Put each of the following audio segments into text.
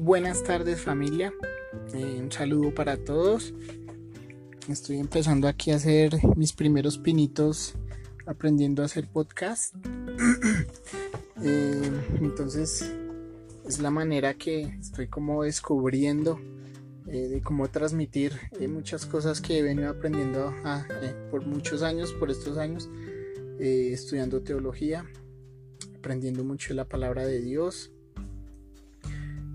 buenas tardes familia. Eh, un saludo para todos. Estoy empezando aquí a hacer mis primeros pinitos aprendiendo a hacer podcast. Eh, entonces es la manera que estoy como descubriendo eh, de cómo transmitir muchas cosas que he venido aprendiendo por muchos años, por estos años, estudiando teología, aprendiendo mucho la palabra de Dios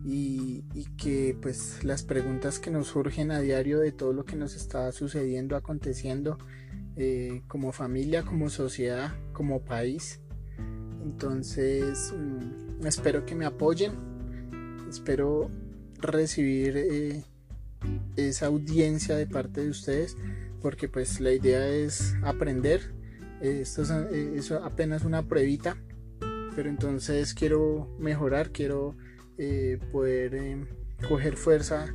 y, que pues las preguntas que nos surgen a diario de todo lo que nos está sucediendo, aconteciendo eh, como familia, como sociedad, como país. Entonces mm, espero que me apoyen, espero recibir eh, esa audiencia de parte de ustedes porque pues la idea es aprender. esto es, es apenas una pruebita, pero entonces quiero mejorar, quiero eh, poder eh, coger fuerza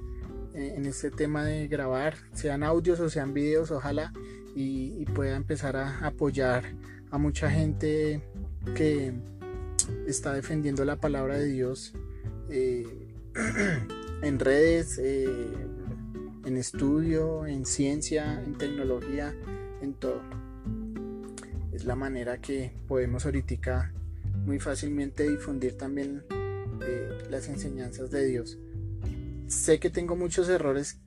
eh, en este tema de grabar, sean audios o sean videos, ojalá, y, pueda empezar a apoyar a mucha gente que está defendiendo la palabra de Dios en redes, en estudio, en ciencia, en tecnología, en todo. Es la manera que podemos ahorita muy fácilmente difundir también las enseñanzas de Dios. Sé que tengo muchos errores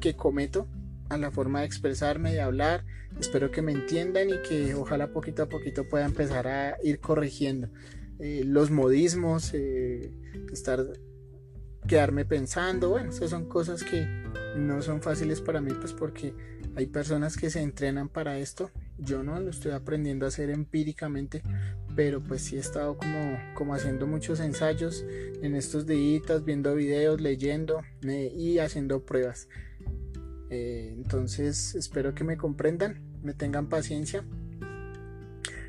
que cometo a la forma de expresarme, de hablar. Espero que me entiendan y que ojalá poquito a poquito pueda empezar a ir corrigiendo eh, los modismos, eh, estar quedarme pensando. Bueno, esas son cosas que no son fáciles para mí, pues porque hay personas que se entrenan para esto. Yo no lo estoy aprendiendo a hacer empíricamente, pero pues sí he estado como, como haciendo muchos ensayos en estos días, viendo videos, leyendo eh, y haciendo pruebas. Eh, entonces espero que me comprendan, me tengan paciencia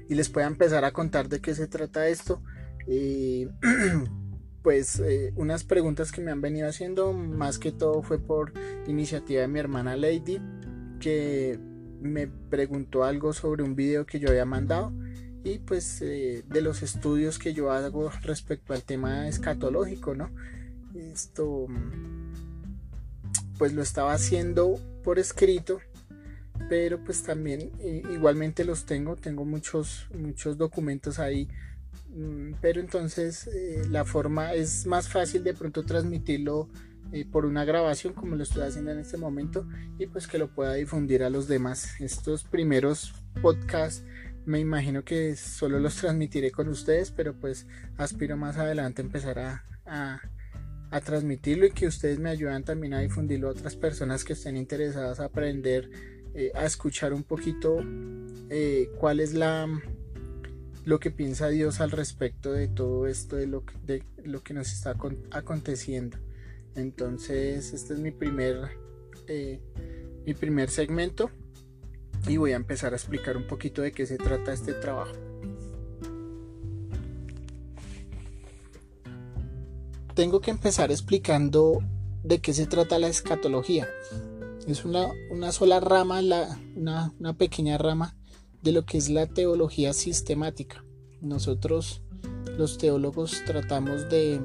y les pueda empezar a contar de qué se trata esto. pues eh, unas preguntas que me han venido haciendo, más que todo fue por iniciativa de mi hermana Lady, que me preguntó algo sobre un video que yo había mandado y pues eh, de los estudios que yo hago respecto al tema escatológico, ¿no? Esto pues lo estaba haciendo por escrito, pero pues también eh, igualmente los tengo, tengo muchos muchos documentos ahí, mm, pero entonces eh, la forma es más fácil de pronto transmitirlo por una grabación como lo estoy haciendo en este momento y pues que lo pueda difundir a los demás. Estos primeros podcasts me imagino que solo los transmitiré con ustedes, pero pues aspiro más adelante empezar a, a, transmitirlo y que ustedes me ayuden también a difundirlo a otras personas que estén interesadas a aprender, eh, a escuchar un poquito eh, cuál es la lo que piensa Dios al respecto de todo esto, de lo, de lo que nos está aconteciendo. Entonces, este es mi primer, eh, mi primer segmento y voy a empezar a explicar un poquito de qué se trata este trabajo. Tengo que empezar explicando de qué se trata la escatología. Es una, sola rama, una, una pequeña rama de lo que es la teología sistemática. Nosotros los teólogos tratamos de,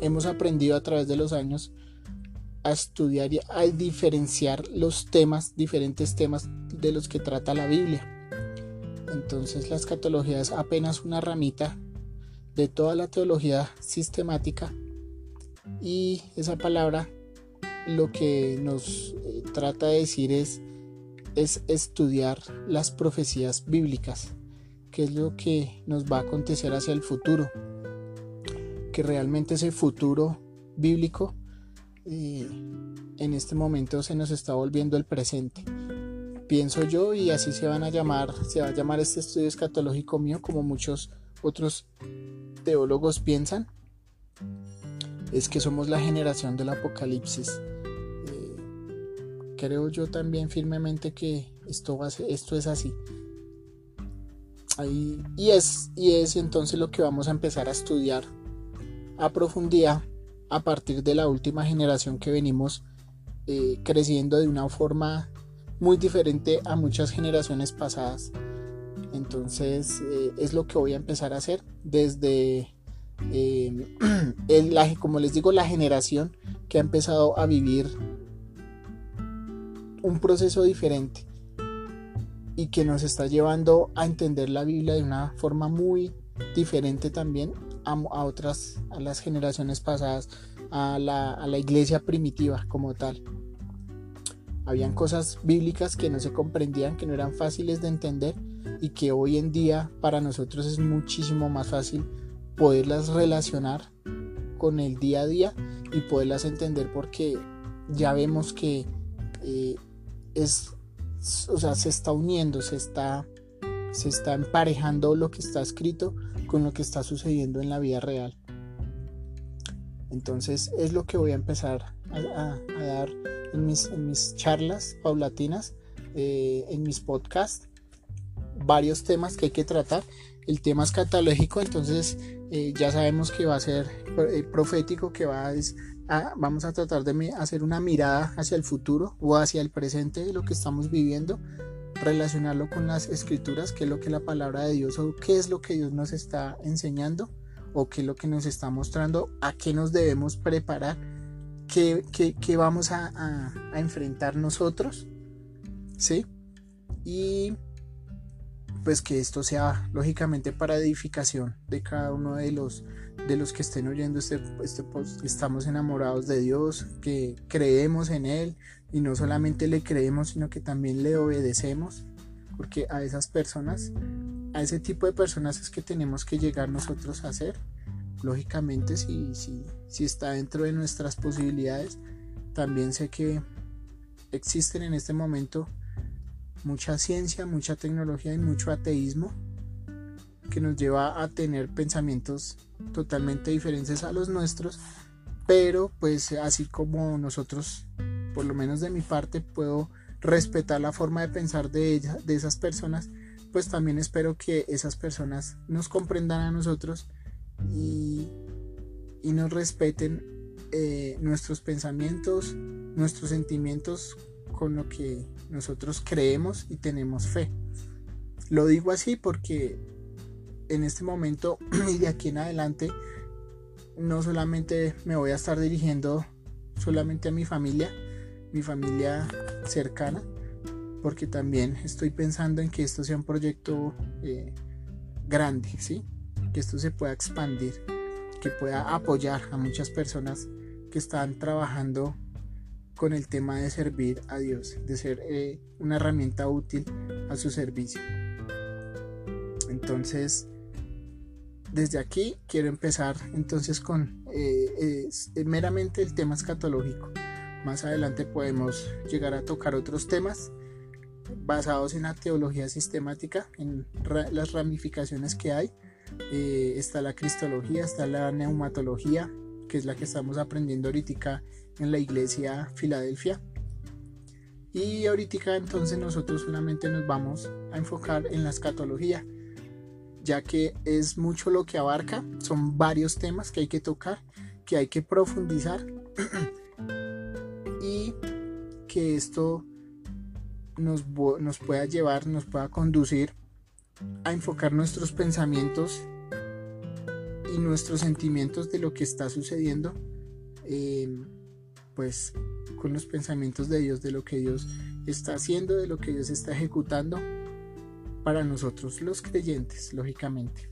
hemos aprendido a través de los años a estudiar y a diferenciar los temas, diferentes temas de los que trata la Biblia. Entonces la escatología es apenas una ramita de toda la teología sistemática y esa palabra lo que nos eh, trata de decir es, es estudiar las profecías bíblicas, que es lo que nos va a acontecer hacia el futuro, que realmente ese futuro bíblico en este momento se nos está volviendo el presente. Pienso yo y así se van a llamar, se va a llamar este estudio escatológico mío como muchos otros teólogos piensan, es que somos la generación del apocalipsis. Eh, creo yo también firmemente que esto, es así. Y, es, y es entonces lo que vamos a empezar a estudiar a profundidad a partir de la última generación que venimos eh, creciendo de una forma muy diferente a muchas generaciones pasadas. Entonces eh, es lo que voy a empezar a hacer desde, eh, el, como les digo, la generación que ha empezado a vivir un proceso diferente y que nos está llevando a entender la Biblia de una forma muy diferente también a, otras, a las generaciones pasadas, a la, a la iglesia primitiva como tal. Habían cosas bíblicas que no se comprendían, que no eran fáciles de entender y que hoy en día para nosotros es muchísimo más fácil poderlas relacionar con el día a día y poderlas entender porque ya vemos que eh, es, o sea, se está uniendo, se está, se está emparejando lo que está escrito con lo que está sucediendo en la vida real. Entonces es lo que voy a empezar a, dar en mis, en mis, charlas paulatinas, eh, en mis podcasts, varios temas que hay que tratar. El tema escatológico, entonces eh, ya sabemos que va a ser eh, profético, que va a, vamos a tratar de hacer una mirada hacia el futuro o hacia el presente de lo que estamos viviendo, relacionarlo con las escrituras, qué es lo que la palabra de Dios o qué es lo que Dios nos está enseñando o qué es lo que nos está mostrando, a qué nos debemos preparar, qué, qué, vamos a, a, enfrentar nosotros, ¿sí? Y pues que esto sea lógicamente para edificación de cada uno de los de los que estén oyendo este, este post. Estamos enamorados de Dios, que creemos en Él y no solamente le creemos, sino que también le obedecemos, porque a esas personas, a ese tipo de personas es que tenemos que llegar nosotros a ser. Lógicamente, si, si, si está dentro de nuestras posibilidades, también sé que existen en este momento mucha ciencia, mucha tecnología y mucho ateísmo que nos lleva a tener pensamientos totalmente diferentes a los nuestros, pero pues así como nosotros, por lo menos de mi parte, puedo respetar la forma de pensar de, de esas personas, pues también espero que esas personas nos comprendan a nosotros y, y nos respeten eh, nuestros pensamientos, nuestros sentimientos con lo que nosotros creemos y tenemos fe. Lo digo así porque en este momento y de aquí en adelante no solamente me voy a estar dirigiendo solamente a mi familia, mi familia cercana, porque también estoy pensando en que esto sea un proyecto eh, grande, ¿sí? que esto se pueda expandir, que pueda apoyar a muchas personas que están trabajando con el tema de servir a Dios, de ser eh, una herramienta útil a su servicio. Entonces, desde aquí quiero empezar entonces con eh, meramente el tema escatológico. Más adelante podemos llegar a tocar otros temas basados en la teología sistemática, en las ramificaciones que hay. Eh, está la cristología, está la neumatología, que es la que estamos aprendiendo ahorita en la iglesia Filadelfia. Y ahorita entonces nosotros solamente nos vamos a enfocar en la escatología, ya que es mucho lo que abarca, son varios temas que hay que tocar, que hay que profundizar y que esto nos, nos pueda llevar, nos pueda conducir a enfocar nuestros pensamientos y nuestros sentimientos de lo que está sucediendo, eh, pues con los pensamientos de Dios, de lo que Dios está haciendo, de lo que Dios está ejecutando para nosotros los creyentes, lógicamente.